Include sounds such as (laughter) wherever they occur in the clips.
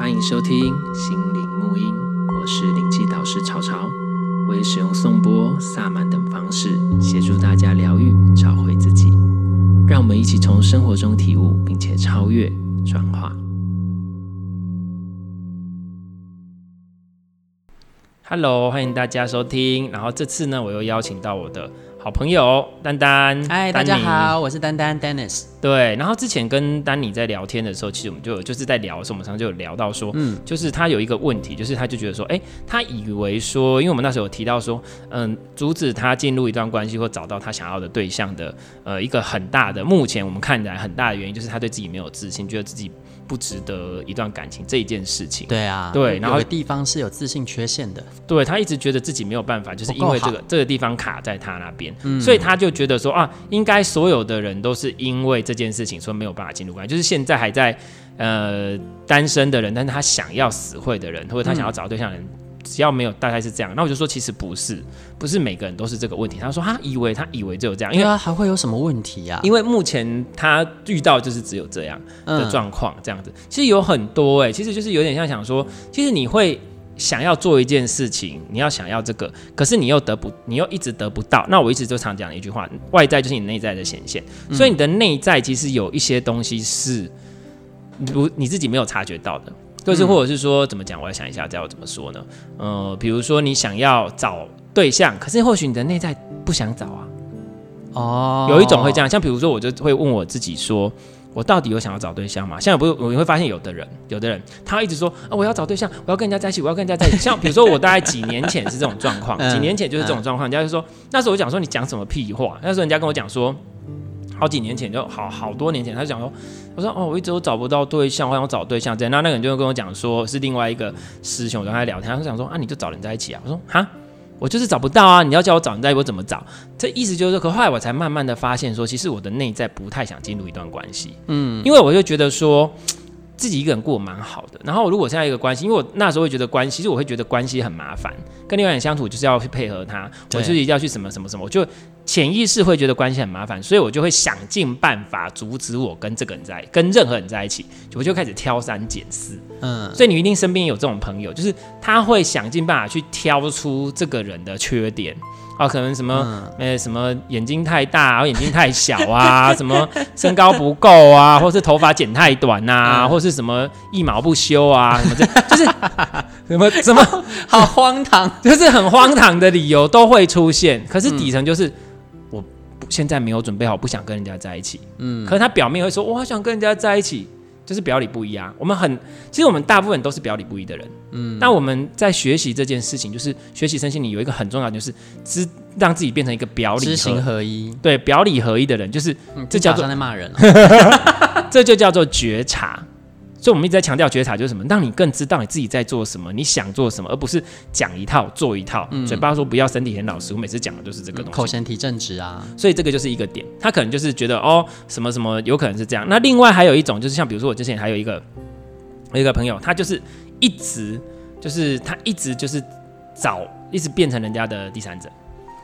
欢迎收听心灵沐音，我是灵气导师潮潮，我也使用颂钵、萨满等方式协助大家疗愈、找回自己。让我们一起从生活中体悟，并且超越、转化。Hello，欢迎大家收听。然后这次呢，我又邀请到我的。好朋友丹丹，嗨，大家好，我是丹丹 Dennis。对，然后之前跟丹尼在聊天的时候，其实我们就就是在聊的时候，我们常常就有聊到说，嗯，就是他有一个问题，就是他就觉得说，哎，他以为说，因为我们那时候有提到说，嗯，阻止他进入一段关系或找到他想要的对象的，呃，一个很大的，目前我们看起来很大的原因，就是他对自己没有自信，觉得自己。不值得一段感情这一件事情，对啊，对，然后地方是有自信缺陷的，对，他一直觉得自己没有办法，就是因为这个这个地方卡在他那边，嗯，所以他就觉得说啊，应该所有的人都是因为这件事情说没有办法进入关系，就是现在还在呃单身的人，但是他想要死会的人，或者他想要找对象的人。嗯只要没有，大概是这样。那我就说，其实不是，不是每个人都是这个问题。他说他以为他以为只有这样，因为他还会有什么问题呀？因为目前他遇到就是只有这样的状况，这样子。其实有很多哎，其实就是有点像想说，其实你会想要做一件事情，你要想要这个，可是你又得不，你又一直得不到。那我一直就常讲的一句话，外在就是你内在的显现。所以你的内在其实有一些东西是，不你自己没有察觉到的。就是，或者是说，怎么讲？我要想一下，这要怎么说呢？呃，比如说你想要找对象，可是或许你的内在不想找啊。哦，有一种会这样，像比如说，我就会问我自己说，我到底有想要找对象吗？现在不是，我会发现有的人，有的人他一直说啊，我要找对象，我要跟人家在一起，我要跟人家在一起。像比如说，我大概几年前是这种状况，几年前就是这种状况，人家就说，那时候我讲说你讲什么屁话？那时候人家跟我讲说。好几年前就好好多年前，他就讲说，我说哦，我一直都找不到对象，我想找对象这样。那那个人就跟我讲说，是另外一个师兄跟他聊天，他就想说啊，你就找人在一起啊。我说哈，我就是找不到啊，你要叫我找人在一起，我怎么找？这意思就是说，可后来我才慢慢的发现说，其实我的内在不太想进入一段关系，嗯，因为我就觉得说。自己一个人过蛮好的，然后如果现在一个关系，因为我那时候会觉得关系，其实我会觉得关系很麻烦，跟另外一个人相处就是要去配合他，我就是一定要去什么什么什么，我就潜意识会觉得关系很麻烦，所以我就会想尽办法阻止我跟这个人在跟任何人在一起，我就开始挑三拣四，嗯，所以你一定身边有这种朋友，就是他会想尽办法去挑出这个人的缺点。啊，可能什么，呃、嗯欸，什么眼睛太大，然后眼睛太小啊，(laughs) 什么身高不够啊，或是头发剪太短啊，嗯、或是什么一毛不修啊，什么这，就是 (laughs) 什么什么好，荒唐，就是很荒唐的理由都会出现。可是底层就是、现在没有准备好，不想跟人家在一起。嗯，可是他表面会说，我好想跟人家在一起。就是表里不一啊，我们很，其实我们大部分都是表里不一的人，嗯，但我们在学习这件事情，就是学习身心灵有一个很重要的，就是知让自己变成一个表里知行合一，对，表里合一的人，就是、嗯、这叫做在骂人、哦，(laughs) 这就叫做觉察。所以，我们一直在强调觉察，就是什么？让你更知道你自己在做什么，你想做什么，而不是讲一套做一套。嗯、嘴巴说不要，身体很老实。我每次讲的就是这个东西。口嫌体正直啊。所以这个就是一个点，他可能就是觉得哦，什么什么，有可能是这样。那另外还有一种，就是像比如说我之前还有一个，我一个朋友，他就是一直就是他一直就是找，一直变成人家的第三者，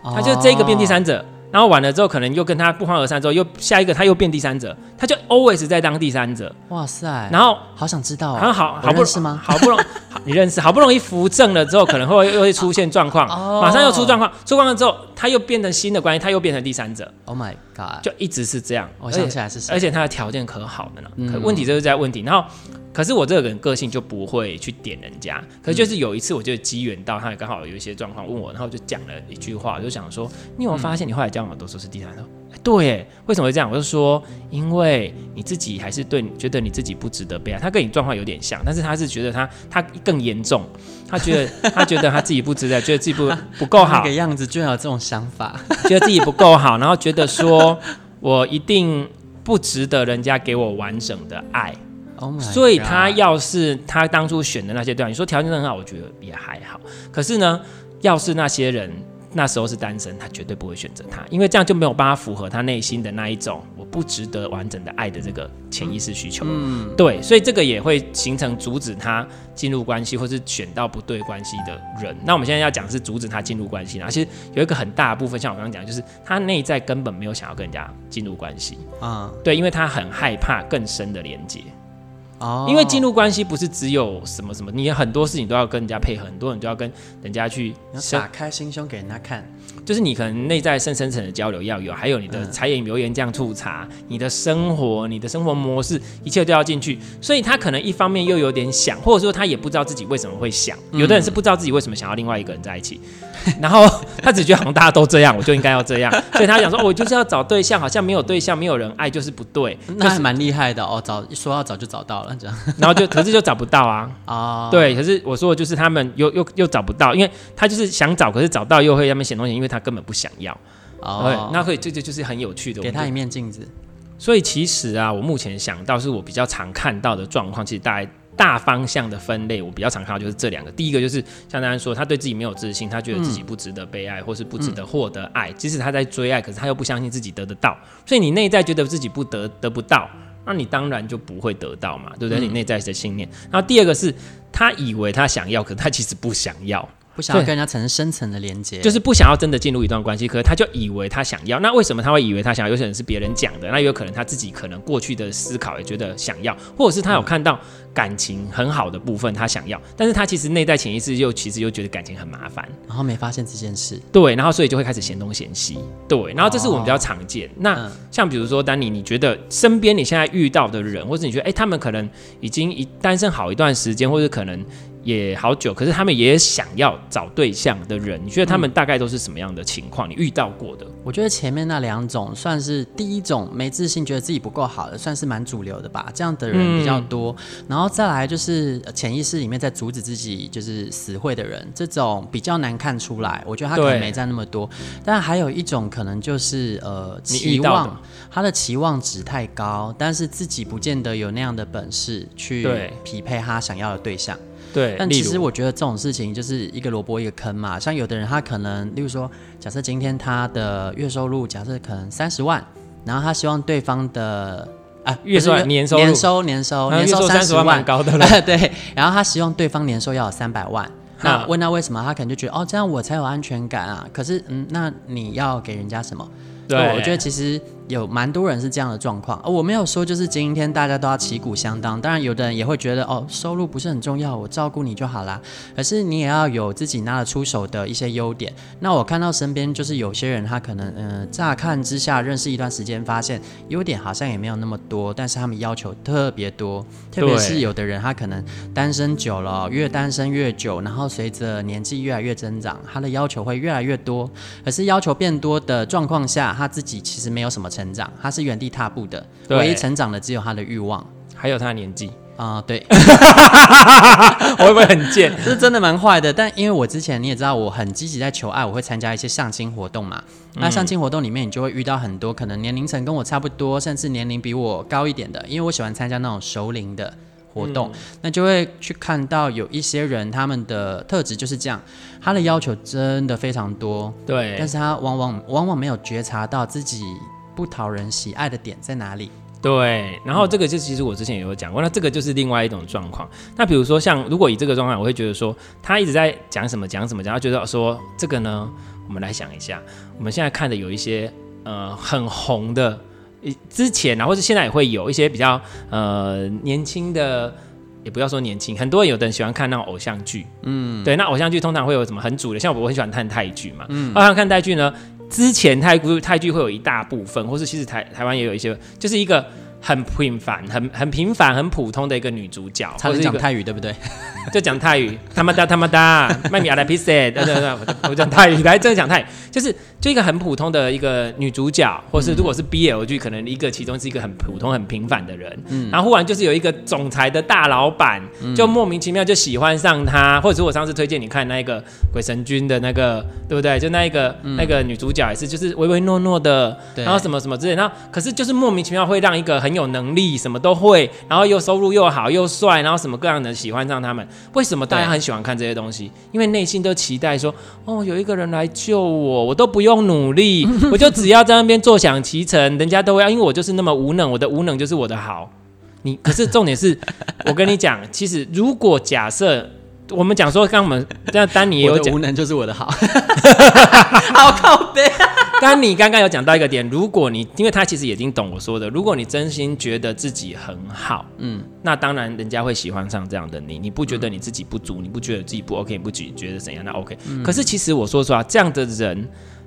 他就这个变第三者。哦然后完了之后，可能又跟他不欢而散，之后又下一个他又变第三者，他就 always 在当第三者。哇塞！然后好想知道、哦，好好好不容易吗？好不容易 (laughs) 你认识，好不容易扶正了之后，可能会又会出现状况，哦、马上又出状况，出状况之后，他又变成新的关系，他又变成第三者。Oh my god！就一直是这样。我想起来是谁？而且他的条件可好了呢。嗯、可问题就是在问题。然后，可是我这个人个性就不会去点人家。可是就是有一次，我就机缘到，他也刚好有一些状况问我，然后就讲了一句话，我就想说，你有没有发现你后来交往都说是第三者？对，为什么会这样？我就说，因为你自己还是对，觉得你自己不值得被爱。他跟你状况有点像，但是他是觉得他他更严重，他觉得 (laughs) 他觉得他自己不值得，觉得自己不不够好。那个样子居然有这种想法，觉得自己不够好，然后觉得说我一定不值得人家给我完整的爱。Oh、所以他要是他当初选的那些对象，你说条件很好，我觉得也还好。可是呢，要是那些人。那时候是单身，他绝对不会选择他，因为这样就没有办法符合他内心的那一种我不值得完整的爱的这个潜意识需求。嗯，对，所以这个也会形成阻止他进入关系，或是选到不对关系的人。那我们现在要讲是阻止他进入关系，然后其实有一个很大的部分，像我刚刚讲，就是他内在根本没有想要跟人家进入关系啊。对，因为他很害怕更深的连接。哦，因为进入关系不是只有什么什么，你很多事情都要跟人家配合，很多人都要跟人家去打开心胸给人家看。就是你可能内在深深层的交流要有，还有你的柴米油盐酱醋茶，你的生活、你的生活模式，一切都要进去。所以他可能一方面又有点想，或者说他也不知道自己为什么会想。有的人是不知道自己为什么想要另外一个人在一起，(laughs) 然后他只觉得好像大家都这样，我就应该要这样。(laughs) 所以他想说，我就是要找对象，好像没有对象，没有人爱就是不对。那还蛮厉害的哦，找说要找就找到了这样，(laughs) 然后就可是就找不到啊。哦，对，可是我说的就是他们又又又找不到，因为他就是想找，可是找到又会他们写东西，因为他根本不想要。哦，那可以，这就就是很有趣的。给他一面镜子。所以其实啊，我目前想到是我比较常看到的状况，其实大概大方向的分类，我比较常看到就是这两个。第一个就是像大家说，他对自己没有自信，他觉得自己不值得被爱，嗯、或是不值得获得爱。即使他在追爱，可是他又不相信自己得得到。所以你内在觉得自己不得得不到，那你当然就不会得到嘛，对不对？嗯、你内在的信念。然后第二个是他以为他想要，可他其实不想要。不想要跟人家产生深层的连接，就是不想要真的进入一段关系，可是他就以为他想要。那为什么他会以为他想要？有可能是别人讲的，那有可能他自己可能过去的思考也觉得想要，或者是他有看到感情很好的部分，他想要，但是他其实内在潜意识又其实又觉得感情很麻烦，然后没发现这件事。对，然后所以就会开始嫌东嫌西。对，然后这是我们比较常见。哦、那像比如说，丹尼，你觉得身边你现在遇到的人，或者你觉得哎、欸，他们可能已经一单身好一段时间，或者可能。也好久，可是他们也想要找对象的人，你觉得他们大概都是什么样的情况？你遇到过的？我觉得前面那两种算是第一种没自信，觉得自己不够好的，算是蛮主流的吧。这样的人比较多，嗯、然后再来就是潜意识里面在阻止自己就是死会的人，这种比较难看出来。我觉得他可能没占那么多，但还有一种可能就是呃期望他的期望值太高，但是自己不见得有那样的本事去匹配他想要的对象。对，但其实我觉得这种事情就是一个萝卜一个坑嘛。像有的人他可能，例如说，假设今天他的月收入假设可能三十万，然后他希望对方的啊月收年收年收年收年收三十万，蛮高的了。(laughs) 对，然后他希望对方年收要有三百万，(laughs) 那问他为什么，他可能就觉得哦，这样我才有安全感啊。可是嗯，那你要给人家什么？对，我觉得其实。有蛮多人是这样的状况，我没有说就是今天大家都要旗鼓相当，当然有的人也会觉得哦，收入不是很重要，我照顾你就好啦。可是你也要有自己拿得出手的一些优点。那我看到身边就是有些人，他可能嗯、呃，乍看之下认识一段时间，发现优点好像也没有那么多，但是他们要求特别多，特别是有的人他可能单身久了，越单身越久，然后随着年纪越来越增长，他的要求会越来越多。可是要求变多的状况下，他自己其实没有什么。成长，他是原地踏步的，唯一成长的只有他的欲望，还有他的年纪啊。对，(laughs) (laughs) 我会不会很贱？这是真的蛮坏的。但因为我之前你也知道，我很积极在求爱，我会参加一些相亲活动嘛。嗯、那相亲活动里面，你就会遇到很多可能年龄层跟我差不多，甚至年龄比我高一点的。因为我喜欢参加那种熟龄的活动，嗯、那就会去看到有一些人，他们的特质就是这样，他的要求真的非常多。对，但是他往往往往没有觉察到自己。不讨人喜爱的点在哪里？对，然后这个就其实我之前也有讲过，那这个就是另外一种状况。那比如说像如果以这个状况，我会觉得说他一直在讲什么讲什么，讲他觉得说这个呢，我们来想一下，我们现在看的有一些呃很红的，之前啊或者现在也会有一些比较呃年轻的，也不要说年轻，很多人有的人喜欢看那种偶像剧，嗯，对，那偶像剧通常会有什么很主流，像我很喜欢看泰剧嘛，嗯，我想看泰剧呢。之前泰剧泰剧会有一大部分，或是其实台台湾也有一些，就是一个很平凡、很很平凡、很普通的一个女主角，她是讲泰语对不对？(laughs) 就讲泰语，他妈哒他妈哒，(laughs) 卖米阿拉皮塞，对对对，我讲泰语，来真的讲泰语，就是就一个很普通的一个女主角，或是如果是 BL 剧，可能一个其中是一个很普通、很平凡的人，嗯，然后忽然就是有一个总裁的大老板，就莫名其妙就喜欢上他，或者是我上次推荐你看那个鬼神君的那个，对不对？就那一个那个女主角也是，就是唯唯诺诺的，然后什么什么之类，然后可是就是莫名其妙会让一个很有能力、什么都会，然后又收入又好又帅，然后什么各样的喜欢上他们。为什么大家很喜欢看这些东西？因为内心都期待说，哦，有一个人来救我，我都不用努力，(laughs) 我就只要在那边坐享其成，人家都会要，因为我就是那么无能，我的无能就是我的好。你可是重点是，我跟你讲，其实如果假设我们讲说，刚刚我们这样丹尼也有讲，无能就是我的好，(laughs) 好靠北。刚你刚刚有讲到一个点，如果你因为他其实已经懂我说的，如果你真心觉得自己很好，嗯，那当然人家会喜欢上这样的你。你不觉得你自己不足，你不觉得自己不 OK，你不觉觉得怎样？那 OK。嗯、可是其实我说实话，这样的人，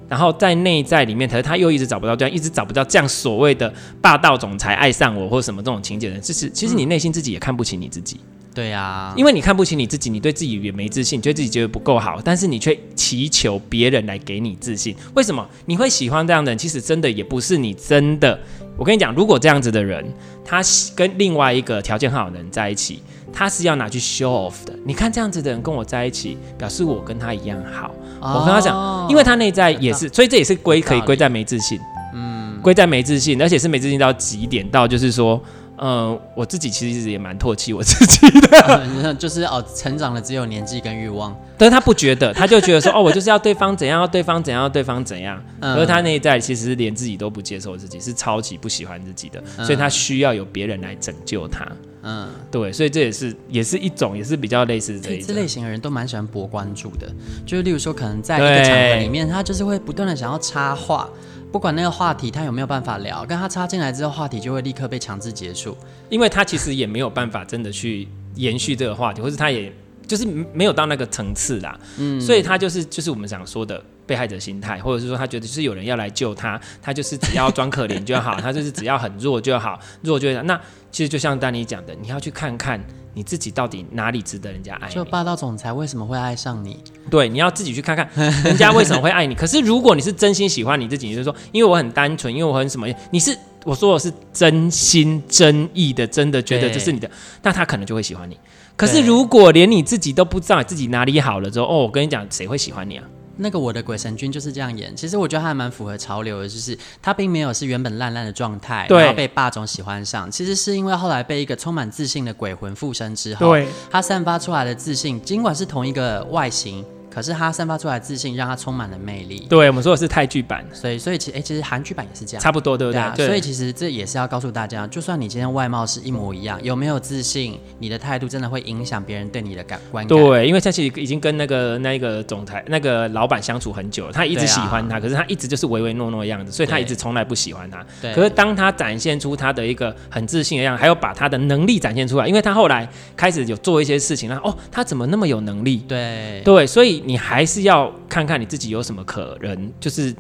然后在内在里面，可是他又一直找不到这样，一直找不到这样所谓的霸道总裁爱上我或什么这种情节的人，其实其实你内心自己也看不起你自己。对呀、啊，因为你看不起你自己，你对自己也没自信，觉得自己觉得不够好，但是你却祈求别人来给你自信。为什么你会喜欢这样的人？其实真的也不是你真的。我跟你讲，如果这样子的人，他跟另外一个条件很好的人在一起，他是要拿去 show off 的。你看这样子的人跟我在一起，表示我跟他一样好。哦、我跟他讲，因为他内在也是，所以这也是归可以归在没自信。嗯，归在没自信，而且是没自信到极点，到就是说。嗯，我自己其实也蛮唾弃我自己的，(laughs) 嗯、就是哦，成长了只有年纪跟欲望，但是他不觉得，他就觉得说，哦，我就是要对方怎样，要对方怎样，要对方怎样，嗯、而他内在其实连自己都不接受自己，是超级不喜欢自己的，嗯、所以他需要有别人来拯救他。嗯，对，所以这也是也是一种，也是比较类似这一种。这类型的人都蛮喜欢博关注的，就是例如说，可能在一个场合里面，他就是会不断的想要插话。不管那个话题他有没有办法聊，跟他插进来之后，话题就会立刻被强制结束，因为他其实也没有办法真的去延续这个话题，或是他也就是没有到那个层次啦，嗯，所以他就是就是我们想说的被害者心态，或者是说他觉得就是有人要来救他，他就是只要装可怜就好，他就是只要很弱就好，弱就好。那其实就像丹尼讲的，你要去看看。你自己到底哪里值得人家爱你？就霸道总裁为什么会爱上你？对，你要自己去看看 (laughs) 人家为什么会爱你。可是如果你是真心喜欢你自己，你就是说，因为我很单纯，因为我很什么，你是我说的是真心真意的，真的觉得这是你的，那他可能就会喜欢你。可是如果连你自己都不知道自己哪里好了之后，哦，我跟你讲，谁会喜欢你啊？那个我的鬼神君就是这样演，其实我觉得他还蛮符合潮流的，就是他并没有是原本烂烂的状态，然后被霸总喜欢上，其实是因为后来被一个充满自信的鬼魂附身之后，对。他散发出来的自信，尽管是同一个外形。可是他散发出来的自信，让他充满了魅力。对，我们说的是泰剧版，所以所以其实哎，其实韩剧版也是这样，差不多对不对？对。所以其实这也是要告诉大家，就算你今天外貌是一模一样，有没有自信，你的态度真的会影响别人对你的感观感。对，因为他其实已经跟那个那个总裁那个老板相处很久了，他一直喜欢他，可是他一直就是唯唯诺诺的样子，所以他一直从来不喜欢他。对。可是当他展现出他的一个很自信的样子，还有把他的能力展现出来，因为他后来开始有做一些事情，然后哦，他怎么那么有能力？对对，所以你还是要。看看你自己有什么可能，就是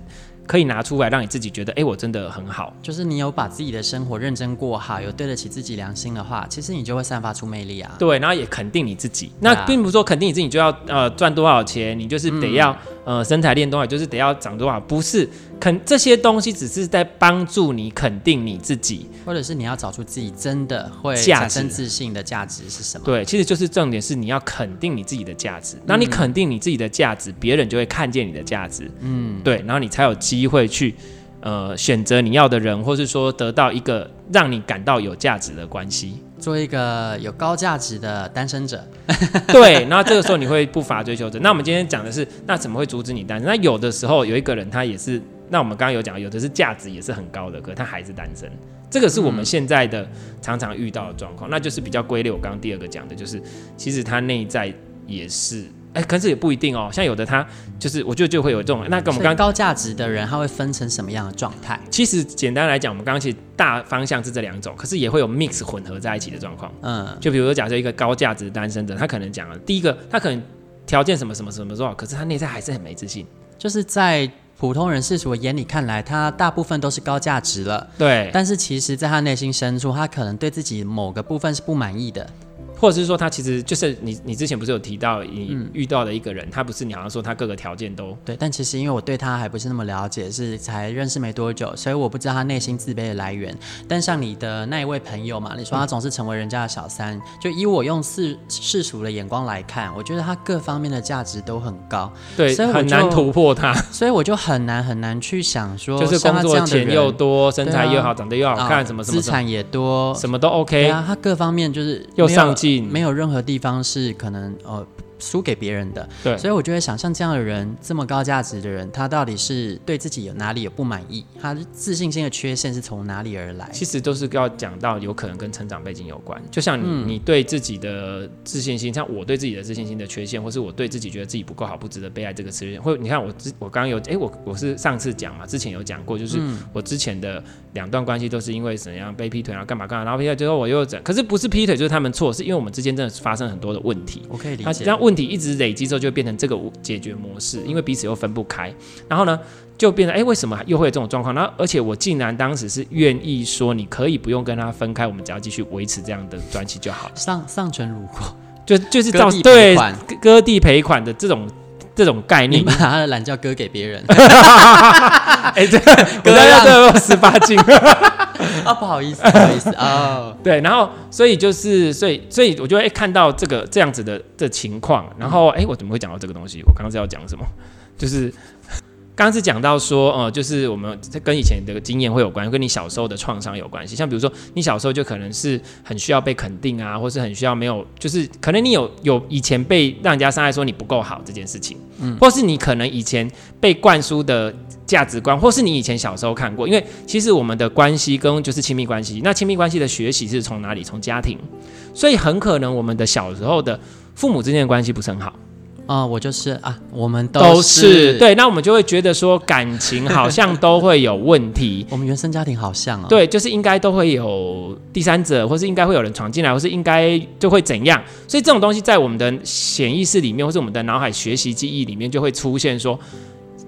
可以拿出来让你自己觉得，哎、欸，我真的很好。就是你有把自己的生活认真过好，有对得起自己良心的话，其实你就会散发出魅力啊。对，然后也肯定你自己。那并不是说肯定你自己就要呃赚多少钱，你就是得要。嗯呃，身材练多少就是得要长多少，不是肯这些东西只是在帮助你肯定你自己，或者是你要找出自己真的会产生自信的价值是什么？对，其实就是重点是你要肯定你自己的价值。那你肯定你自己的价值，别人就会看见你的价值。嗯，对，然后你才有机会去呃选择你要的人，或是说得到一个让你感到有价值的关系。做一个有高价值的单身者，(laughs) 对，然后这个时候你会不乏追求者。那我们今天讲的是，那怎么会阻止你单身？那有的时候有一个人他也是，那我们刚刚有讲，有的是价值也是很高的，可他还是单身。这个是我们现在的常常遇到的状况，嗯、那就是比较归类。我刚刚第二个讲的就是，其实他内在也是。哎，可是也不一定哦。像有的他就是，我觉得就会有这种。那跟我们刚高价值的人，他会分成什么样的状态？其实简单来讲，我们刚刚其实大方向是这两种，可是也会有 mix 混合在一起的状况。嗯，就比如说假设一个高价值单身的，他可能讲了第一个，他可能条件什么什么什么多少，可是他内在还是很没自信。就是在普通人世俗的眼里看来，他大部分都是高价值了。对，但是其实在他内心深处，他可能对自己某个部分是不满意的。或者是说他其实就是你，你之前不是有提到你遇到的一个人，嗯、他不是你好像说他各个条件都对，但其实因为我对他还不是那么了解，是才认识没多久，所以我不知道他内心自卑的来源。但像你的那一位朋友嘛，你说他总是成为人家的小三，嗯、就以我用世世俗的眼光来看，我觉得他各方面的价值都很高，对，所以很难突破他，所以我就很难 (laughs) 很难去想说，就是工作钱又多，身材又好，啊、长得又好看，什么什么，资产也多，什么都 OK，啊，他各方面就是又上进，没有任何地方是可能呃输给别人的。对，所以我就会想，像这样的人，这么高价值的人，他到底是对自己有哪里有不满意？他自信心的缺陷是从哪里而来？其实都是要讲到有可能跟成长背景有关。就像你，嗯、你对自己的自信心，像我对自己的自信心的缺陷，或是我对自己觉得自己不够好、不值得被爱这个词，或你看我之我刚刚有哎、欸，我我是上次讲嘛，之前有讲过，就是我之前的两段关系都是因为怎样被劈腿，然后干嘛干嘛，然后劈腿之后我又怎，可是不是劈腿就是他们错，是因为我们之间真的发生很多的问题。我可以理解。那问题一直累积之后，就变成这个解决模式，因为彼此又分不开，然后呢，就变成哎、欸，为什么又会有这种状况？然后而且我竟然当时是愿意说，你可以不用跟他分开，我们只要继续维持这样的关系就好了。上上唇如果就就是照对割地赔款的这种这种概念，你把他的懒觉割给别人。(laughs) 哎、欸，这割要这个 (laughs) 十八禁。啊，(laughs) 不好意思，不好意思啊。(laughs) 对，然后所以就是，所以所以我就会看到这个这样子的的情况，然后哎、欸，我怎么会讲到这个东西？我刚刚是要讲什么？就是刚刚是讲到说，呃，就是我们跟以前的经验会有关，跟你小时候的创伤有关系。像比如说，你小时候就可能是很需要被肯定啊，或是很需要没有，就是可能你有有以前被让人家伤害说你不够好这件事情，嗯，或是你可能以前被灌输的。价值观，或是你以前小时候看过，因为其实我们的关系跟就是亲密关系，那亲密关系的学习是从哪里？从家庭，所以很可能我们的小时候的父母之间的关系不是很好。啊、呃，我就是啊，我们都是，都是对，那我们就会觉得说感情好像都会有问题。(laughs) 我们原生家庭好像啊、哦，对，就是应该都会有第三者，或是应该会有人闯进来，或是应该就会怎样。所以这种东西在我们的潜意识里面，或是我们的脑海学习记忆里面，就会出现说。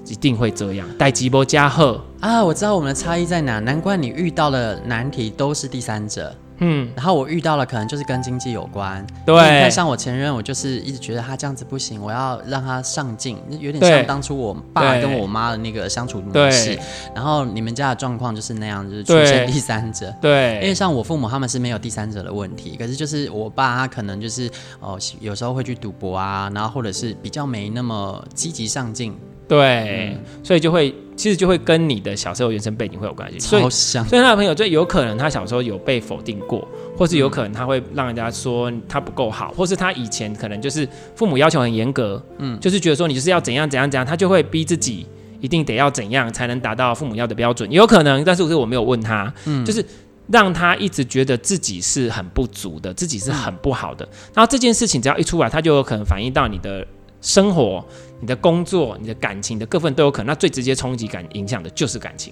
一定会这样，带吉波加贺啊！我知道我们的差异在哪，难怪你遇到的难题都是第三者，嗯，然后我遇到了可能就是跟经济有关，对，你看像我前任，我就是一直觉得他这样子不行，我要让他上进，有点像当初我爸跟我妈的那个相处模式，然后你们家的状况就是那样，就是出现第三者，对，因为像我父母他们是没有第三者的问题，可是就是我爸他可能就是哦，有时候会去赌博啊，然后或者是比较没那么积极上进。对，嗯、所以就会其实就会跟你的小时候原生背景会有关系。所以，所以他的朋友就有可能他小时候有被否定过，或是有可能他会让人家说他不够好，或是他以前可能就是父母要求很严格，嗯，就是觉得说你就是要怎样怎样怎样，他就会逼自己一定得要怎样才能达到父母要的标准。有可能，但是我是我没有问他，嗯，就是让他一直觉得自己是很不足的，自己是很不好的。嗯、然后这件事情只要一出来，他就有可能反映到你的生活。你的工作、你的感情的各份都有可能，那最直接冲击感影响的就是感情，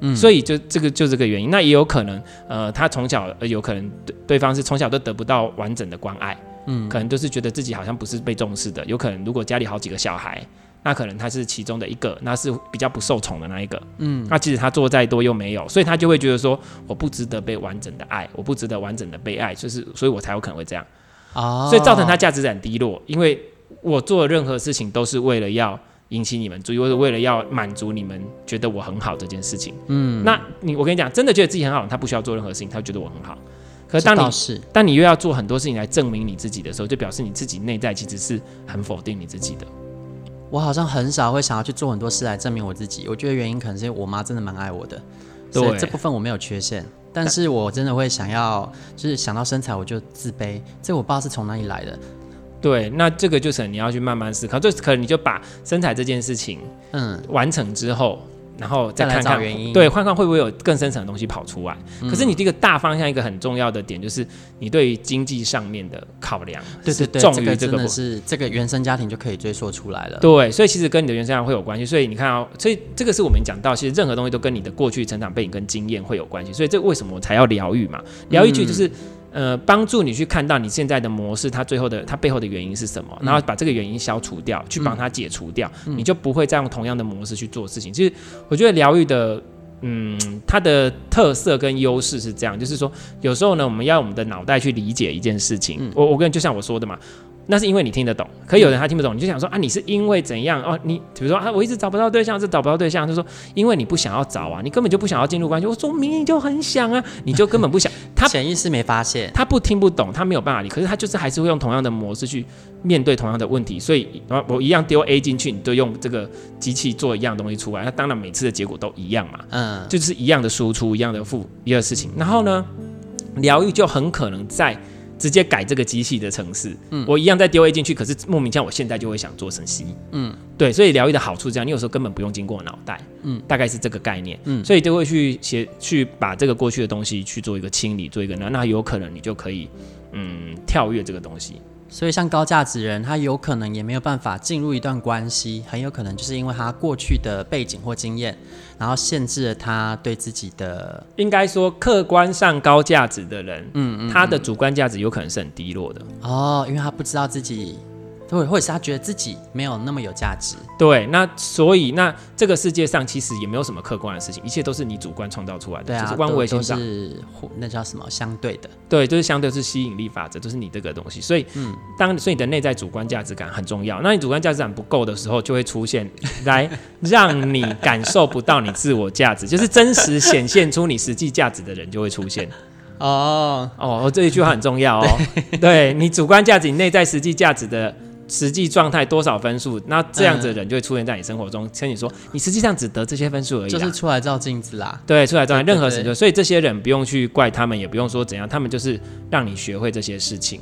嗯，所以就这个就这个原因，那也有可能，呃，他从小有可能对对方是从小都得不到完整的关爱，嗯，可能都是觉得自己好像不是被重视的，有可能如果家里好几个小孩，那可能他是其中的一个，那是比较不受宠的那一个，嗯，那即使他做再多又没有，所以他就会觉得说我不值得被完整的爱，我不值得完整的被爱，就是所以我才有可能会这样，哦，所以造成他价值感低落，因为。我做的任何事情都是为了要引起你们注意，或者为了要满足你们觉得我很好这件事情。嗯，那你我跟你讲，真的觉得自己很好，他不需要做任何事情，他觉得我很好。可是当你是当你又要做很多事情来证明你自己的时候，就表示你自己内在其实是很否定你自己的。我好像很少会想要去做很多事来证明我自己。我觉得原因可能是因为我妈真的蛮爱我的，对，所以这部分我没有缺陷。但是我真的会想要，就是想到身材我就自卑，这我不知道是从哪里来的。对，那这个就是你要去慢慢思考，就可能你就把身材这件事情，嗯，完成之后，然后再看看原因，对，看看会不会有更深层的东西跑出来。嗯、可是你这个大方向一个很重要的点，就是你对于经济上面的考量，对对对，重于这个，这个真的是这个原生家庭就可以追溯出来了。对，所以其实跟你的原生家庭会有关系。所以你看啊、哦，所以这个是我们讲到，其实任何东西都跟你的过去成长背景跟经验会有关系。所以这为什么我才要疗愈嘛？疗愈就是。嗯呃，帮助你去看到你现在的模式，它最后的它背后的原因是什么，嗯、然后把这个原因消除掉，去帮它解除掉，嗯、你就不会再用同样的模式去做事情。其实我觉得疗愈的，嗯，它的特色跟优势是这样，就是说有时候呢，我们要用我们的脑袋去理解一件事情。嗯、我我跟就像我说的嘛。那是因为你听得懂，可有人他听不懂，你就想说啊，你是因为怎样哦？你比如说啊，我一直找不到对象，是找不到对象，就说因为你不想要找啊，你根本就不想要进入关系。我说明明就很想啊，(laughs) 你就根本不想。他潜意识没发现，他不听不懂，他没有办法理，可是他就是还是会用同样的模式去面对同样的问题。所以，我一样丢 A 进去，你就用这个机器做一样东西出来，那当然每次的结果都一样嘛。嗯，就是一样的输出，一样的付一样的事情。然后呢，疗愈就很可能在。直接改这个机器的程式，嗯，我一样再丢 A 进去，可是莫名其妙我现在就会想做成 C，嗯，对，所以疗愈的好处这样，你有时候根本不用经过脑袋，嗯，大概是这个概念，嗯，所以就会去写去把这个过去的东西去做一个清理，做一个那那有可能你就可以嗯跳跃这个东西。所以，像高价值人，他有可能也没有办法进入一段关系，很有可能就是因为他过去的背景或经验，然后限制了他对自己的。应该说，客观上高价值的人，嗯，嗯，嗯，他的主观价值有可能是很低落的。哦，因为他不知道自己。或或者是他觉得自己没有那么有价值，对，那所以那这个世界上其实也没有什么客观的事情，一切都是你主观创造出来的，对啊，就是万物都是那叫什么？相对的，对，就是相对是吸引力法则，就是你这个东西，所以，嗯，当所以你的内在主观价值感很重要，那你主观价值感不够的时候，就会出现来 (laughs) 让你感受不到你自我价值，就是真实显现出你实际价值的人就会出现。哦。哦，这一句话很重要哦，(laughs) 对，对你主观价值，你内在实际价值的。实际状态多少分数？那这样子的人就会出现在你生活中，跟你说，你实际上只得这些分数而已。就是出来照镜子啦。对，出来照镜子，任何时候，所以这些人不用去怪他们，也不用说怎样，他们就是让你学会这些事情。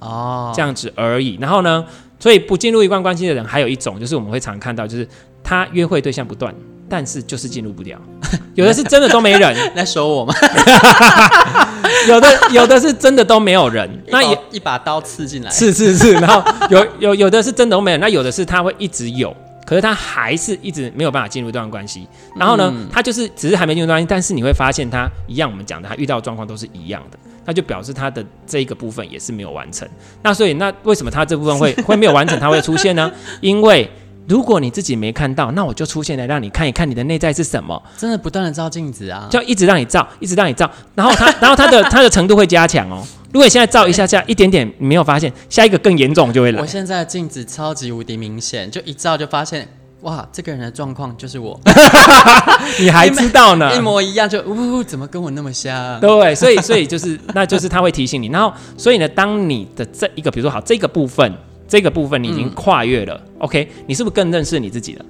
哦，这样子而已。然后呢，所以不进入一段关系的人，还有一种就是我们会常看到，就是他约会对象不断。但是就是进入不了，(laughs) 有的是真的都没人 (laughs) 在说我吗？(laughs) 有的有的是真的都没有人，那也一把刀刺进来，刺刺刺，然后有有有的是真的都没人，那有的是他会一直有，可是他还是一直没有办法进入这段关系。然后呢，嗯、他就是只是还没进入关系，但是你会发现他一样，我们讲的他遇到的状况都是一样的，那就表示他的这一个部分也是没有完成。那所以那为什么他这部分会会没有完成，他会出现呢？因为如果你自己没看到，那我就出现来让你看一看你的内在是什么。真的不断的照镜子啊，就一直让你照，一直让你照，然后它，然后它的它的程度会加强哦。如果你现在照一下下，一点点你没有发现，下一个更严重就会来。我现在镜子超级无敌明显，就一照就发现，哇，这个人的状况就是我。(laughs) 你还知道呢？一模一样，就呜，怎么跟我那么像啊？对，所以所以就是，那就是他会提醒你，然后所以呢，当你的这一个，比如说好这个部分。这个部分你已经跨越了，嗯，OK，你是不是更认识你自己了？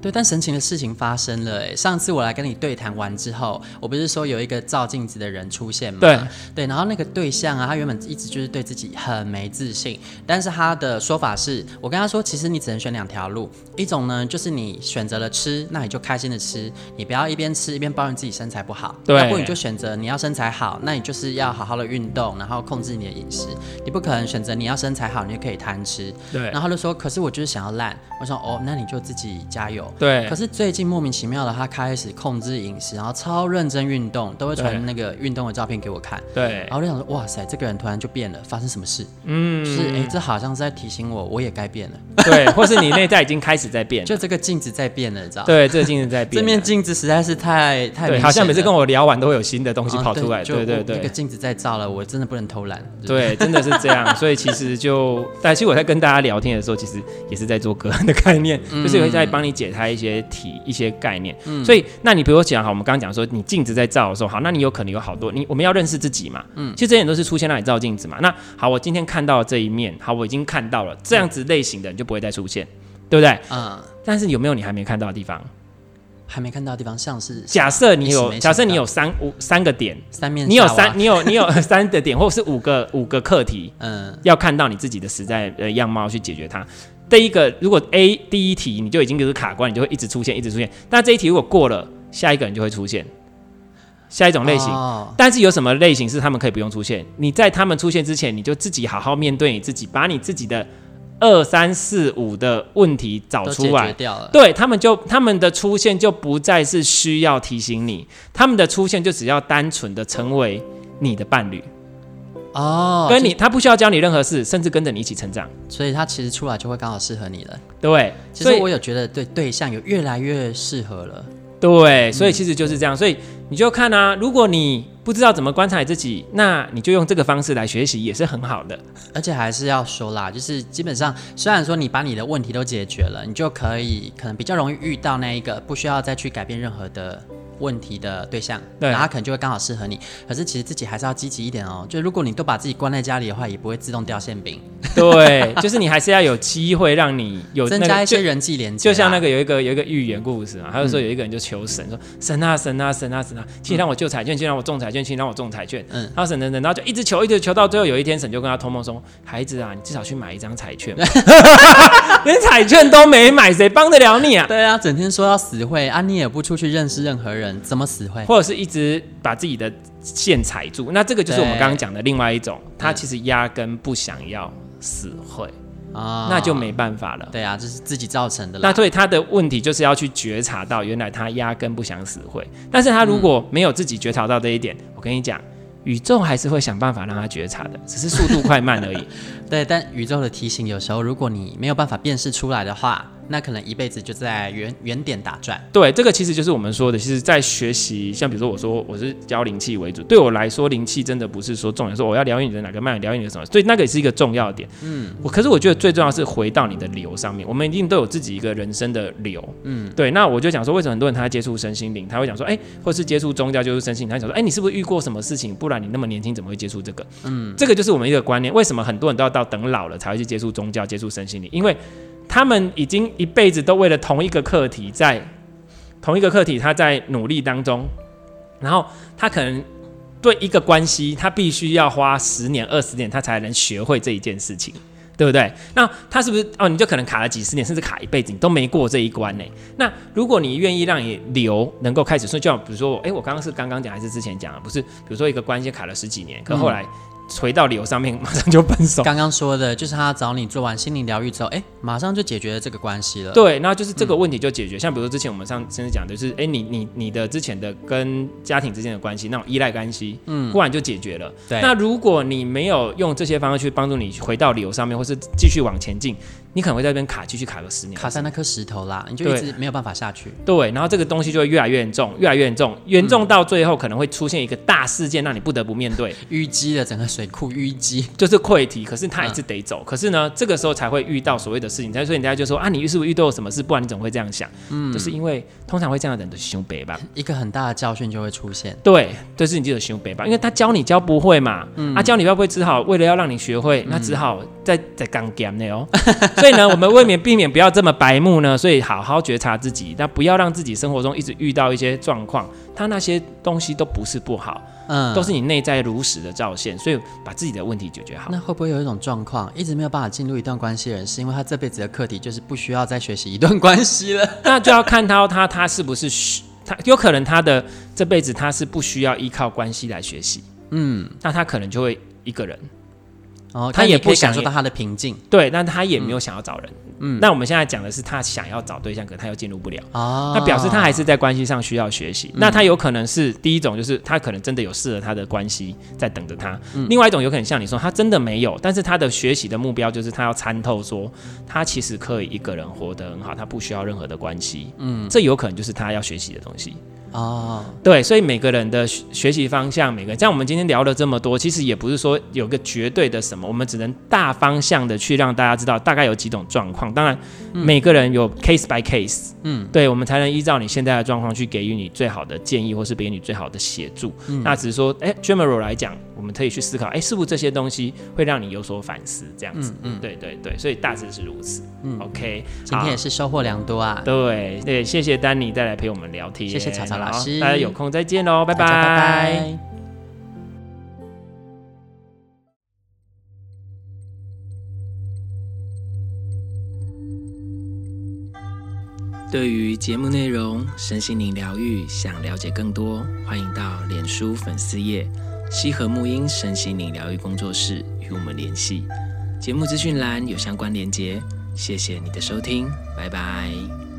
对，但神奇的事情发生了哎！上次我来跟你对谈完之后，我不是说有一个照镜子的人出现吗？对对，然后那个对象啊，他原本一直就是对自己很没自信，但是他的说法是，我跟他说，其实你只能选两条路，一种呢就是你选择了吃，那你就开心的吃，你不要一边吃一边抱怨自己身材不好。对，要不你就选择你要身材好，那你就是要好好的运动，然后控制你的饮食，你不可能选择你要身材好，你就可以贪吃。对，然后他就说，可是我就是想要烂，我说哦，那你就自己加油。对，可是最近莫名其妙的，他开始控制饮食，然后超认真运动，都会传那个运动的照片给我看。对，然后我就想说，哇塞，这个人突然就变了，发生什么事？嗯，就是哎、欸，这好像是在提醒我，我也该变了。对，(laughs) 或是你内在已经开始在变，就这个镜子在变了，你知道？对，这个镜子在变，这面镜子实在是太太好像每次跟我聊完都会有新的东西跑出来。对对对，那个镜子在照了，我真的不能偷懒。对，真的是这样。所以其实就，但其实我在跟大家聊天的时候，其实也是在做个案的概念，嗯、就是会在帮你解开一些题、一些。概念，嗯，所以那你比如说讲好，我们刚刚讲说你镜子在照的时候，好，那你有可能有好多你我们要认识自己嘛，嗯，其实这些都是出现让你照镜子嘛。那好，我今天看到了这一面，好，我已经看到了这样子类型的，你就不会再出现，对不对？嗯。但是有没有你还没看到的地方？还没看到的地方，像是假设你有假设你有三五三个点，三面，你有三你有你 (laughs) 有三个点，或者是五个五个课题，嗯，要看到你自己的实在呃样貌去解决它。第一个，如果 A 第一题你就已经就是卡关，你就会一直出现，一直出现。但这一题如果过了，下一个人就会出现，下一种类型。哦、但是有什么类型是他们可以不用出现？你在他们出现之前，你就自己好好面对你自己，把你自己的二三四五的问题找出来。对，他们就他们的出现就不再是需要提醒你，他们的出现就只要单纯的成为你的伴侣。哦，跟你他不需要教你任何事，甚至跟着你一起成长，所以他其实出来就会刚好适合你了。对，其实我有觉得对对象有越来越适合了。对，所以其实就是这样，所以你就看啊，如果你不知道怎么观察你自己，那你就用这个方式来学习也是很好的。而且还是要说啦，就是基本上虽然说你把你的问题都解决了，你就可以可能比较容易遇到那一个不需要再去改变任何的。问题的对象，对，然后他可能就会刚好适合你。可是其实自己还是要积极一点哦。就如果你都把自己关在家里的话，也不会自动掉馅饼。对，(laughs) 就是你还是要有机会让你有、那个、增加一些人际连接。就像那个有一个有一个寓言故事嘛，他就说有一个人就求神、嗯、说神啊神啊神啊神啊，请让我救彩券，请让我中彩券，请让我中彩券。嗯，然后神等等，然后就一直求一直求，到最后有一天神就跟他托梦说：“孩子啊，你至少去买一张彩券。(laughs) ” (laughs) 连彩券都没买，谁帮得了你啊？对啊，整天说要死会啊，你也不出去认识任何人，怎么死会？或者是一直把自己的线踩住，那这个就是我们刚刚讲的另外一种，他其实压根不想要死会啊，那就没办法了。对啊，这是自己造成的。那所以他的问题就是要去觉察到，原来他压根不想死会，但是他如果没有自己觉察到这一点，我跟你讲。宇宙还是会想办法让他觉察的，(laughs) 只是速度快慢而已。对，但宇宙的提醒有时候，如果你没有办法辨识出来的话。那可能一辈子就在原原点打转。对，这个其实就是我们说的，其实，在学习，像比如说，我说我是教灵气为主，对我来说，灵气真的不是说重点，说我要疗愈你的哪个脉，疗愈你的什么，所以那个也是一个重要点。嗯，我可是我觉得最重要是回到你的流上面，我们一定都有自己一个人生的流。嗯，对。那我就讲说，为什么很多人他接触身心灵，他会讲说，哎、欸，或是接触宗教，就是身心灵，他想说，哎、欸，你是不是遇过什么事情？不然你那么年轻，怎么会接触这个？嗯，这个就是我们一个观念，为什么很多人都要到等老了才会去接触宗教、接触身心灵？因为他们已经一辈子都为了同一个课题，在同一个课题，他在努力当中，然后他可能对一个关系，他必须要花十年、二十年，他才能学会这一件事情，对不对？那他是不是哦？你就可能卡了几十年，甚至卡一辈子，你都没过这一关呢？那如果你愿意让你流能够开始，所以就比如说，哎，我刚刚是刚刚讲还是之前讲啊？不是，比如说一个关系卡了十几年，可后来。嗯回到流上面，马上就分手。刚刚说的就是他找你做完心灵疗愈之后，哎、欸，马上就解决了这个关系了。对，那就是这个问题就解决。嗯、像比如说之前我们上甚至讲的是，哎、欸，你你你的之前的跟家庭之间的关系，那种依赖关系，嗯，忽然就解决了。对，那如果你没有用这些方式去帮助你回到理由上面，或是继续往前进。你可能会在这边卡，继续卡个十年，卡在那颗石头啦，你就一直没有办法下去。对，然后这个东西就会越来越严重，越来越严重，严重到最后可能会出现一个大事件，让你不得不面对淤积的整个水库淤积，就是溃堤。可是他还是得走。嗯、可是呢，这个时候才会遇到所谓的事情。所以人家就说啊，你是不是遇到了什么事？不然你怎么会这样想？嗯，就是因为通常会这样的人的胸背吧，一个很大的教训就会出现。对，就是你记得胸背吧，因为他教你教不会嘛，嗯、啊教你要不会，只好为了要让你学会，那只好在在刚讲的哦。(laughs) 所以呢，我们未免。避免不要这么白目呢，所以好好觉察自己，但不要让自己生活中一直遇到一些状况，他那些东西都不是不好，嗯，都是你内在如实的照现，所以把自己的问题解决好。那会不会有一种状况，一直没有办法进入一段关系的人，是因为他这辈子的课题就是不需要再学习一段关系了？(laughs) 那就要看到他他是不是需他有可能他的这辈子他是不需要依靠关系来学习，嗯，那他可能就会一个人。哦，他也不想受到他的平静，对，但他也没有想要找人，嗯，那我们现在讲的是他想要找对象，可他又进入不了，哦，那表示他还是在关系上需要学习，嗯，那他有可能是第一种，就是他可能真的有适合他的关系在等着他，嗯，另外一种有可能像你说，他真的没有，但是他的学习的目标就是他要参透说，他其实可以一个人活得很好，他不需要任何的关系，嗯，这有可能就是他要学习的东西。哦，对，所以每个人的学习方向，每个人像我们今天聊了这么多，其实也不是说有个绝对的什么，我们只能大方向的去让大家知道大概有几种状况。当然，每个人有 case by case，嗯，对，我们才能依照你现在的状况去给予你最好的建议，或是给予你最好的协助。嗯，那只是说，哎，general 来讲，我们可以去思考，哎，是不是这些东西会让你有所反思？这样子，嗯，嗯，对对对，所以大致是如此。嗯，OK，今天也是收获良多啊。对对，谢谢丹尼再来陪我们聊天，谢谢。老师，大家有空再见喽，拜拜。拜拜。对于节目内容、身心灵疗愈，想了解更多，欢迎到脸书粉丝页“西和沐音身心灵疗愈工作室”与我们联系。节目资讯栏有相关连结。谢谢你的收听，拜拜。